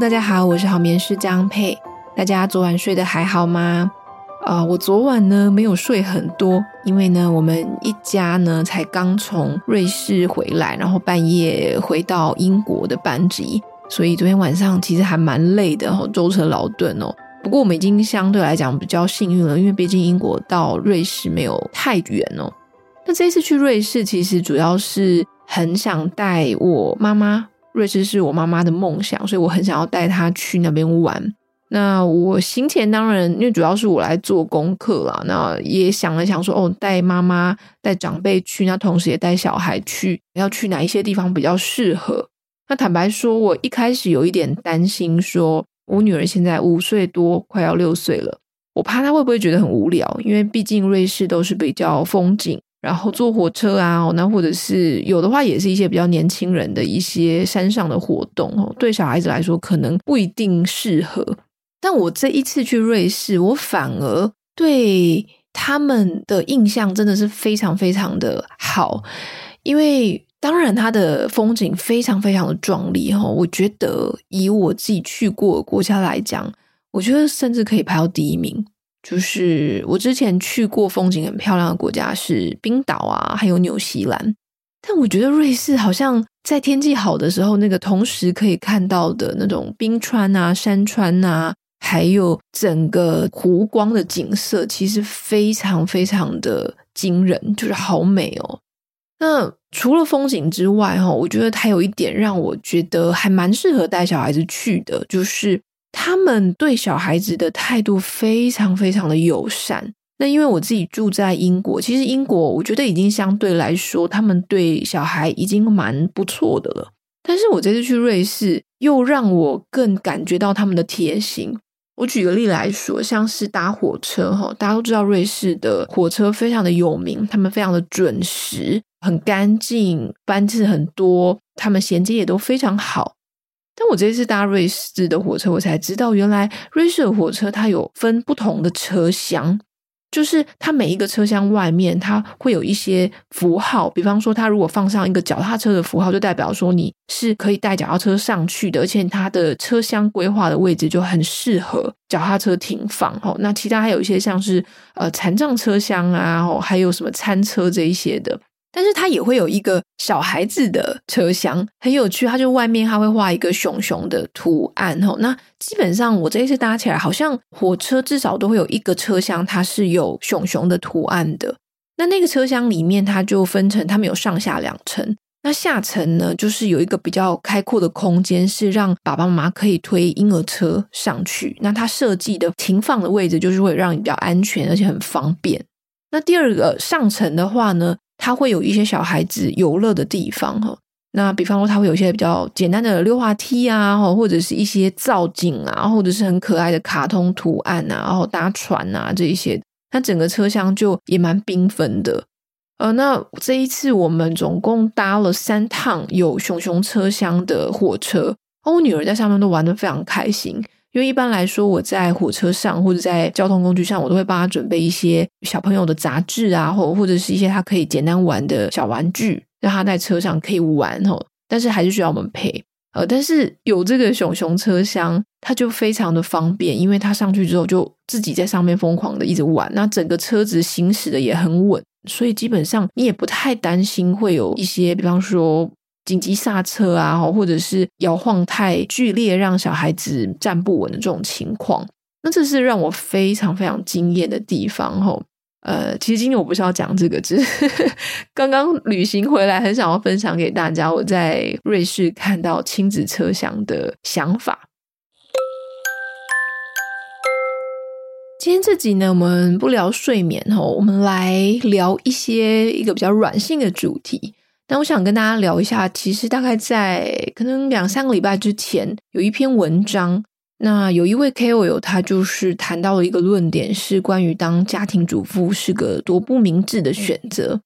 大家好，我是好眠师张佩。大家昨晚睡得还好吗？啊、我昨晚呢没有睡很多，因为呢我们一家呢才刚从瑞士回来，然后半夜回到英国的班级，所以昨天晚上其实还蛮累的，哦，舟车劳顿哦。不过我们已经相对来讲比较幸运了，因为毕竟英国到瑞士没有太远哦。那这一次去瑞士，其实主要是很想带我妈妈。瑞士是我妈妈的梦想，所以我很想要带她去那边玩。那我行前当然，因为主要是我来做功课啦。那也想了想说，哦，带妈妈、带长辈去，那同时也带小孩去，要去哪一些地方比较适合？那坦白说，我一开始有一点担心说，我女儿现在五岁多，快要六岁了，我怕她会不会觉得很无聊？因为毕竟瑞士都是比较风景。然后坐火车啊，那或者是有的话，也是一些比较年轻人的一些山上的活动哦。对小孩子来说，可能不一定适合。但我这一次去瑞士，我反而对他们的印象真的是非常非常的好，因为当然它的风景非常非常的壮丽哈。我觉得以我自己去过的国家来讲，我觉得甚至可以排到第一名。就是我之前去过风景很漂亮的国家是冰岛啊，还有纽西兰，但我觉得瑞士好像在天气好的时候，那个同时可以看到的那种冰川啊、山川啊，还有整个湖光的景色，其实非常非常的惊人，就是好美哦。那除了风景之外，哈，我觉得它有一点让我觉得还蛮适合带小孩子去的，就是。他们对小孩子的态度非常非常的友善。那因为我自己住在英国，其实英国我觉得已经相对来说，他们对小孩已经蛮不错的了。但是我这次去瑞士，又让我更感觉到他们的贴心。我举个例来说，像是搭火车哈，大家都知道瑞士的火车非常的有名，他们非常的准时，很干净，班次很多，他们衔接也都非常好。但我这次搭瑞士的火车，我才知道原来瑞士的火车它有分不同的车厢，就是它每一个车厢外面它会有一些符号，比方说它如果放上一个脚踏车的符号，就代表说你是可以带脚踏车上去的，而且它的车厢规划的位置就很适合脚踏车停放。哦，那其他还有一些像是呃残障车厢啊，还有什么餐车这一些的。但是它也会有一个小孩子的车厢，很有趣。它就外面它会画一个熊熊的图案哦。那基本上我这一次搭起来，好像火车至少都会有一个车厢，它是有熊熊的图案的。那那个车厢里面，它就分成，它们有上下两层。那下层呢，就是有一个比较开阔的空间，是让爸爸妈妈可以推婴儿车上去。那它设计的停放的位置，就是会让你比较安全，而且很方便。那第二个上层的话呢，它会有一些小孩子游乐的地方哈，那比方说它会有一些比较简单的溜滑梯啊，或者是一些造景啊，或者是很可爱的卡通图案啊，然后搭船啊这一些，它整个车厢就也蛮缤纷的。呃，那这一次我们总共搭了三趟有熊熊车厢的火车，我女儿在上面都玩得非常开心。因为一般来说，我在火车上或者在交通工具上，我都会帮他准备一些小朋友的杂志啊，或或者是一些他可以简单玩的小玩具，让他在车上可以玩哦。但是还是需要我们陪。呃，但是有这个熊熊车厢，它就非常的方便，因为他上去之后就自己在上面疯狂的一直玩，那整个车子行驶的也很稳，所以基本上你也不太担心会有一些，比方说。紧急刹车啊，或者是摇晃太剧烈，让小孩子站不稳的这种情况，那这是让我非常非常惊艳的地方。吼，呃，其实今天我不是要讲这个，只是 刚刚旅行回来，很想要分享给大家我在瑞士看到亲子车厢的想法。今天这集呢，我们不聊睡眠，吼，我们来聊一些一个比较软性的主题。那我想跟大家聊一下，其实大概在可能两三个礼拜之前，有一篇文章，那有一位 KOL 他就是谈到了一个论点，是关于当家庭主妇是个多不明智的选择。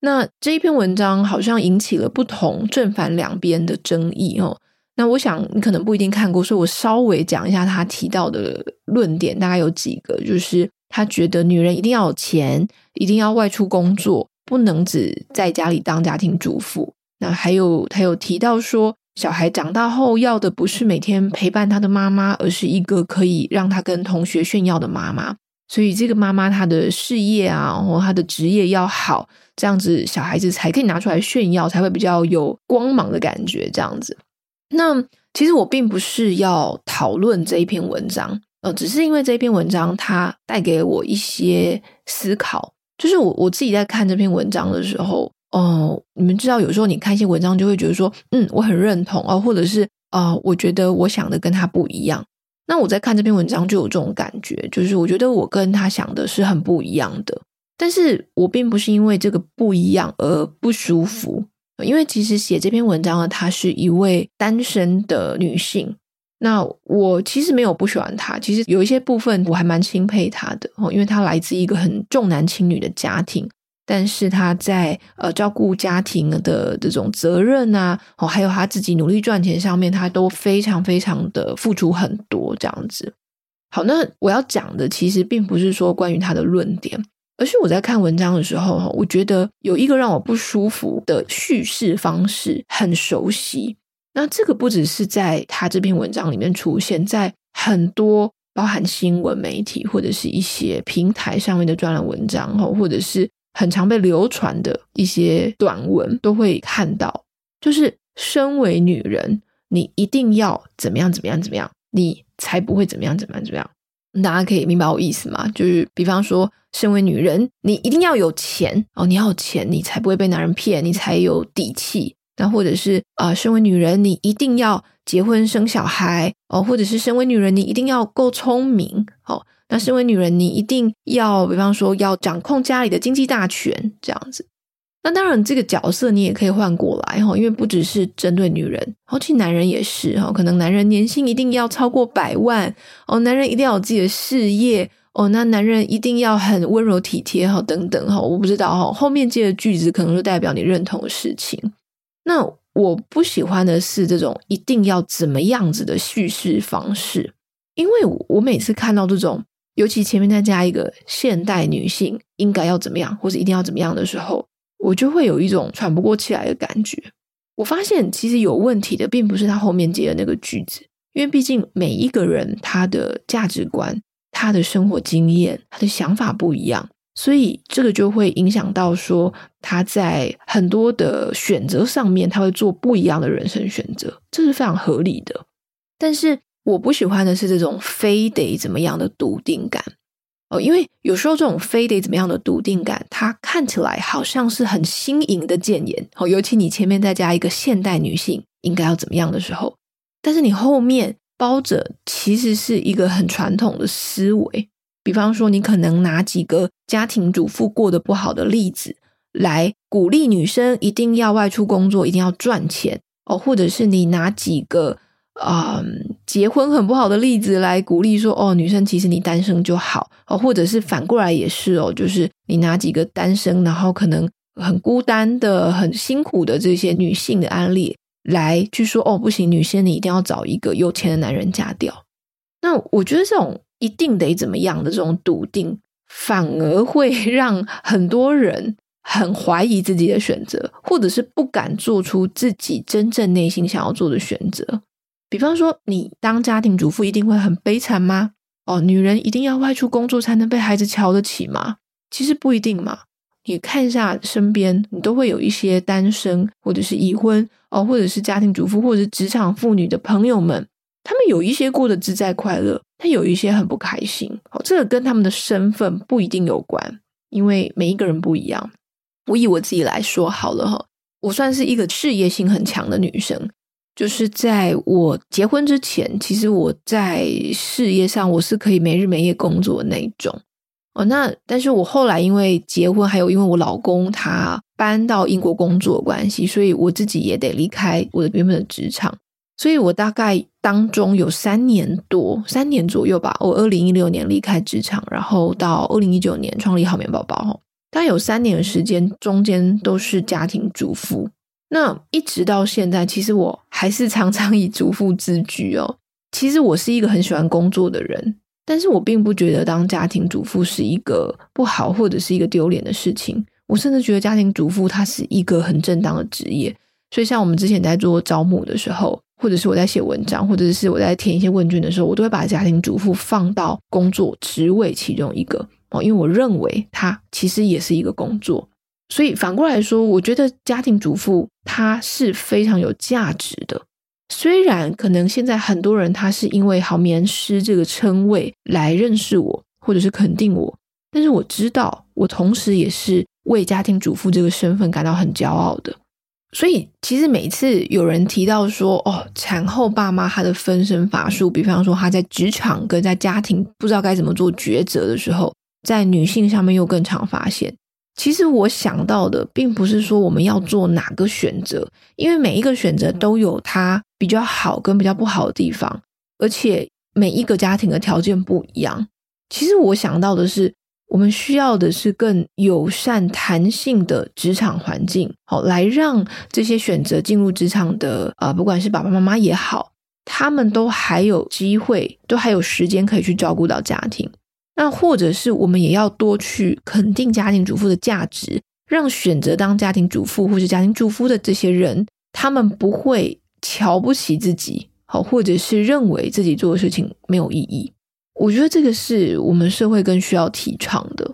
那这一篇文章好像引起了不同正反两边的争议哦。那我想你可能不一定看过，所以我稍微讲一下他提到的论点，大概有几个，就是他觉得女人一定要有钱，一定要外出工作。不能只在家里当家庭主妇。那还有，他有提到说，小孩长大后要的不是每天陪伴他的妈妈，而是一个可以让他跟同学炫耀的妈妈。所以这个妈妈她的事业啊，或她的职业要好，这样子小孩子才可以拿出来炫耀，才会比较有光芒的感觉。这样子，那其实我并不是要讨论这一篇文章，呃，只是因为这一篇文章它带给我一些思考。就是我我自己在看这篇文章的时候，哦、你们知道，有时候你看一些文章，就会觉得说，嗯，我很认同哦、或者是啊、我觉得我想的跟他不一样。那我在看这篇文章就有这种感觉，就是我觉得我跟他想的是很不一样的，但是我并不是因为这个不一样而不舒服，因为其实写这篇文章的她是一位单身的女性，那我其实没有不喜欢他，其实有一些部分我还蛮钦佩他的哦，因为他来自一个很重男轻女的家庭。但是他在呃照顾家庭的这种责任啊，哦，还有他自己努力赚钱上面，他都非常非常的付出很多这样子。好，那我要讲的其实并不是说关于他的论点，而是我在看文章的时候，我觉得有一个让我不舒服的叙事方式很熟悉。那这个不只是在他这篇文章里面出现，在很多包含新闻媒体或者是一些平台上面的专栏文章，或者是。很常被流传的一些短文都会看到，就是身为女人，你一定要怎么样怎么样怎么样，你才不会怎么样怎么样怎么样。大家可以明白我意思吗？就是比方说，身为女人，你一定要有钱哦，你要有钱，你才不会被男人骗，你才有底气。那或者是啊、身为女人，你一定要结婚生小孩哦，或者是身为女人，你一定要够聪明哦。那身为女人，你一定要，比方说要掌控家里的经济大权这样子。那当然，这个角色你也可以换过来哈，因为不只是针对女人，而且男人也是哈。可能男人年薪一定要超过百万哦，男人一定要有自己的事业哦，那男人一定要很温柔体贴哈，等等哈。我不知道哈，后面接的句子可能就代表你认同的事情。那我不喜欢的是这种一定要怎么样子的叙事方式，因为我每次看到这种。尤其前面再加一个现代女性应该要怎么样，或者一定要怎么样的时候，我就会有一种喘不过气来的感觉。我发现其实有问题的并不是他后面接的那个句子，因为毕竟每一个人他的价值观、他的生活经验、他的想法不一样，所以这个就会影响到说他在很多的选择上面，他会做不一样的人生选择，这是非常合理的。但是。我不喜欢的是这种非得怎么样的笃定感哦，因为有时候这种非得怎么样的笃定感，它看起来好像是很新颖的建言哦，尤其你前面再加一个现代女性应该要怎么样的时候，但是你后面包着其实是一个很传统的思维，比方说你可能拿几个家庭主妇过得不好的例子来鼓励女生一定要外出工作，一定要赚钱哦，或者是你拿几个。啊、嗯，结婚很不好的例子来鼓励说哦，女生其实你单身就好哦，或者是反过来也是哦，就是你拿几个单身，然后可能很孤单的、很辛苦的这些女性的案例来去说哦，不行，女生你一定要找一个有钱的男人嫁掉。那我觉得这种一定得怎么样的这种笃定，反而会让很多人很怀疑自己的选择，或者是不敢做出自己真正内心想要做的选择。比方说，你当家庭主妇一定会很悲惨吗？哦，女人一定要外出工作才能被孩子瞧得起吗？其实不一定嘛。你看一下身边，你都会有一些单身或者是已婚哦，或者是家庭主妇或者是职场妇女的朋友们，他们有一些过得自在快乐，但有一些很不开心。哦，这个跟他们的身份不一定有关，因为每一个人不一样。我以我自己来说好了哈，我算是一个事业心很强的女生。就是在我结婚之前，其实我在事业上我是可以没日没夜工作的那一种哦。那但是我后来因为结婚，还有因为我老公他搬到英国工作关系，所以我自己也得离开我的原本的职场。所以我大概当中有三年多，三年左右吧。我二零一六年离开职场，然后到二零一九年创立好眠宝宝，大概有三年的时间，中间都是家庭主妇。那一直到现在，其实我还是常常以主妇自居哦。其实我是一个很喜欢工作的人，但是我并不觉得当家庭主妇是一个不好或者是一个丢脸的事情。我甚至觉得家庭主妇它是一个很正当的职业，所以像我们之前在做招募的时候，或者是我在写文章，或者是我在填一些问卷的时候，我都会把家庭主妇放到工作职位其中一个哦，因为我认为它其实也是一个工作。所以反过来说，我觉得家庭主妇它是非常有价值的。虽然可能现在很多人他是因为好眠师这个称谓来认识我，或者是肯定我，但是我知道，我同时也是为家庭主妇这个身份感到很骄傲的。所以，其实每次有人提到说，哦，产后爸妈她的分身乏术，比方说她在职场跟在家庭不知道该怎么做抉择的时候，在女性上面又更常发现。其实我想到的，并不是说我们要做哪个选择，因为每一个选择都有它比较好跟比较不好的地方，而且每一个家庭的条件不一样。其实我想到的是。我们需要的是更友善、弹性的职场环境，好，来让这些选择进入职场的啊、不管是爸爸妈妈也好，他们都还有机会，都还有时间可以去照顾到家庭。那或者是我们也要多去肯定家庭主妇的价值，让选择当家庭主妇或是家庭主妇的这些人，他们不会瞧不起自己，好，或者是认为自己做的事情没有意义。我觉得这个是我们社会更需要提倡的。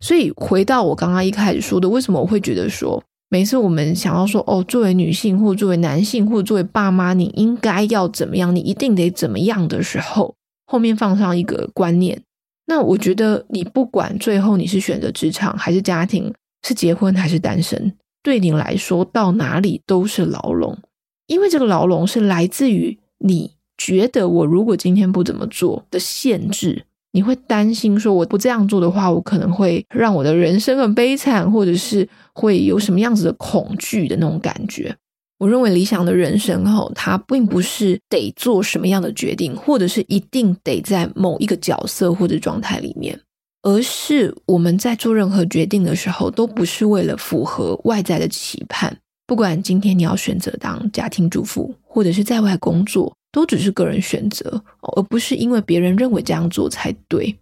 所以回到我刚刚一开始说的，为什么我会觉得说，每次我们想要说哦，作为女性或作为男性或作为爸妈，你应该要怎么样，你一定得怎么样的时候，后面放上一个观念，那我觉得你不管最后你是选择职场还是家庭，是结婚还是单身，对你来说到哪里都是牢笼，因为这个牢笼是来自于你。觉得我如果今天不怎么做的限制，你会担心说我不这样做的话，我可能会让我的人生很悲惨，或者是会有什么样子的恐惧的那种感觉。我认为理想的人生哈，它并不是得做什么样的决定，或者是一定得在某一个角色或者状态里面，而是我们在做任何决定的时候，都不是为了符合外在的期盼。不管今天你要选择当家庭主妇，或者是在外工作。都只是个人选择，而不是因为别人认为这样做才对。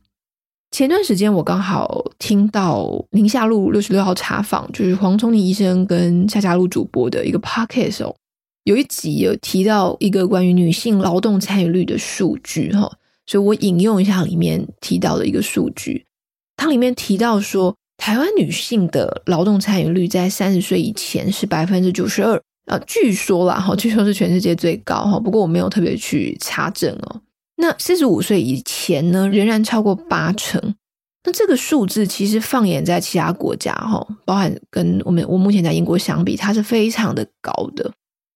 前段时间我刚好听到宁夏路六十六号茶坊，就是黄瑽宁医生跟夏夏路主播的一个 podcast 哦，有一集有提到一个关于女性劳动参与率的数据哈，所以我引用一下里面提到的一个数据，它里面提到说，台湾女性的劳动参与率在三十岁以前是百分之九十二。呃，据说啦，哈，据说是全世界最高哈，不过我没有特别去查证哦。那四十五岁以前呢，仍然超过八成。那这个数字其实放眼在其他国家哈，包含跟我们我目前在英国相比，它是非常的高的。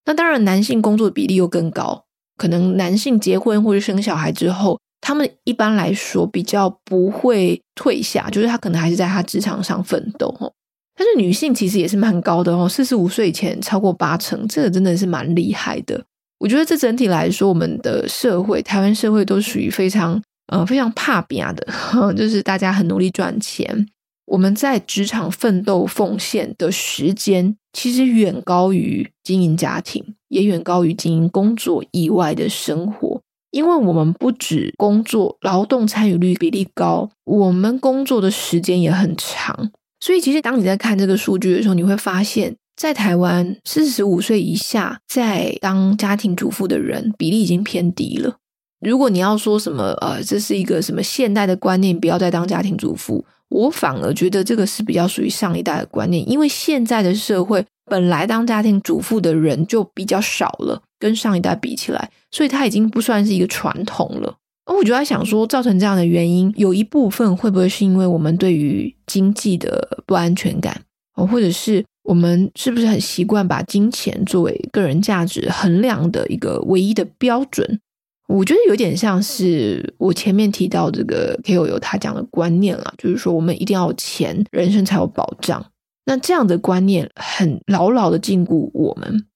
那当然，男性工作比例又更高，可能男性结婚或者生小孩之后，他们一般来说比较不会退下，就是他可能还是在他职场上奋斗哈。但是女性其实也是蛮高的哦，四十五岁以前超过八成，这个真的是蛮厉害的。我觉得这整体来说，我们的社会，台湾社会都属于非常呃非常怕拼的，就是大家很努力赚钱。我们在职场奋斗奉献的时间，其实远高于经营家庭，也远高于经营工作以外的生活。因为我们不止工作，劳动参与率比例高，我们工作的时间也很长。所以，其实当你在看这个数据的时候，你会发现，在台湾四十五岁以下在当家庭主妇的人比例已经偏低了。如果你要说什么，呃，这是一个什么现代的观念，不要再当家庭主妇，我反而觉得这个是比较属于上一代的观念，因为现在的社会本来当家庭主妇的人就比较少了，跟上一代比起来，所以它已经不算是一个传统了。而我就在想说，造成这样的原因，有一部分会不会是因为我们对于经济的不安全感，哦或者是我们是不是很习惯把金钱作为个人价值衡量的一个唯一的标准？我觉得有点像是我前面提到这个 KOL 他讲的观念了，就是说我们一定要有钱，人生才有保障。那这样的观念很牢牢的禁锢我们。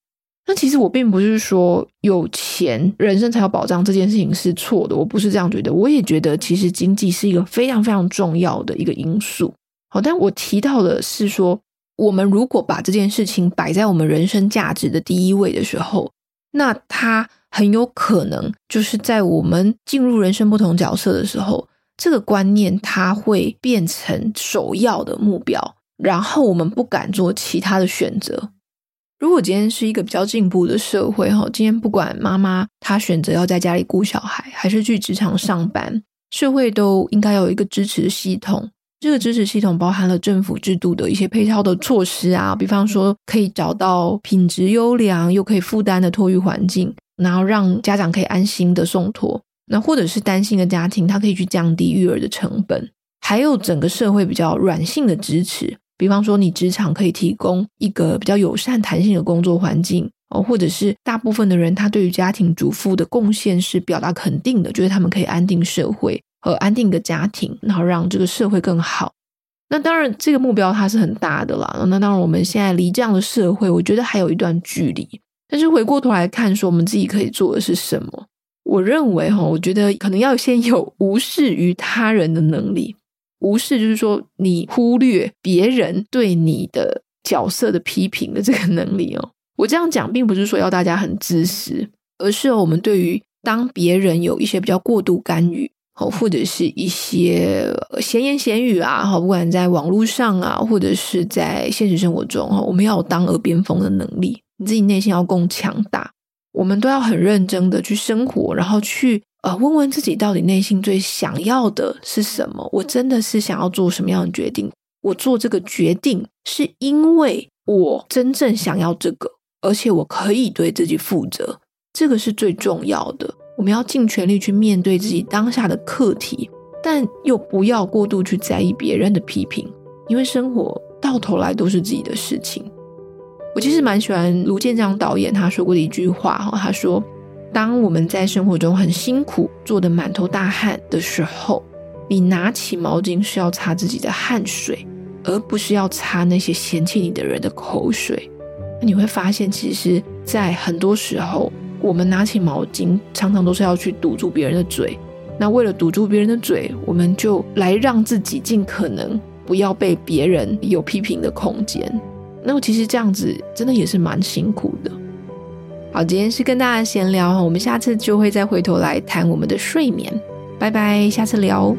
那其实我并不是说有钱人生才有保障这件事情是错的，我不是这样觉得。我也觉得其实经济是一个非常非常重要的一个因素。好，但我提到的是说，我们如果把这件事情摆在我们人生价值的第一位的时候，那它很有可能就是在我们进入人生不同角色的时候，这个观念它会变成首要的目标，然后我们不敢做其他的选择。如果今天是一个比较进步的社会，哈，今天不管妈妈她选择要在家里顾小孩，还是去职场上班，社会都应该有一个支持系统。这个支持系统包含了政府制度的一些配套的措施啊，比方说可以找到品质优良又可以负担的托育环境，然后让家长可以安心的送托。那或者是单亲的家庭，他可以去降低育儿的成本。还有整个社会比较软性的支持。比方说，你职场可以提供一个比较友善、弹性的工作环境哦，或者是大部分的人他对于家庭主妇的贡献是表达肯定的，就是他们可以安定社会和安定一个家庭，然后让这个社会更好。那当然，这个目标它是很大的啦。那当然，我们现在离这样的社会，我觉得还有一段距离。但是回过头来看，说我们自己可以做的是什么？我认为哈，我觉得可能要先有无视于他人的能力。无视就是说，你忽略别人对你的角色的批评的这个能力哦。我这样讲，并不是说要大家很自私，而是我们对于当别人有一些比较过度干预，哦或者是一些闲言闲语啊，不管在网络上啊，或者是在现实生活中，哈我们要有当耳边风的能力，你自己内心要够强大，我们都要很认真的去生活，然后去。呃，问问自己到底内心最想要的是什么？我真的是想要做什么样的决定？我做这个决定是因为我真正想要这个，而且我可以对自己负责，这个是最重要的。我们要尽全力去面对自己当下的课题，但又不要过度去在意别人的批评，因为生活到头来都是自己的事情。我其实蛮喜欢卢建章导演他说过的一句话哈，他说。当我们在生活中很辛苦，做得满头大汗的时候，你拿起毛巾是要擦自己的汗水，而不是要擦那些嫌弃你的人的口水。那你会发现，其实，在很多时候，我们拿起毛巾，常常都是要去堵住别人的嘴。那为了堵住别人的嘴，我们就来让自己尽可能不要被别人有批评的空间。那么，其实这样子真的也是蛮辛苦的。好，今天是跟大家闲聊，我们下次就会再回头来谈我们的睡眠。拜拜，下次聊。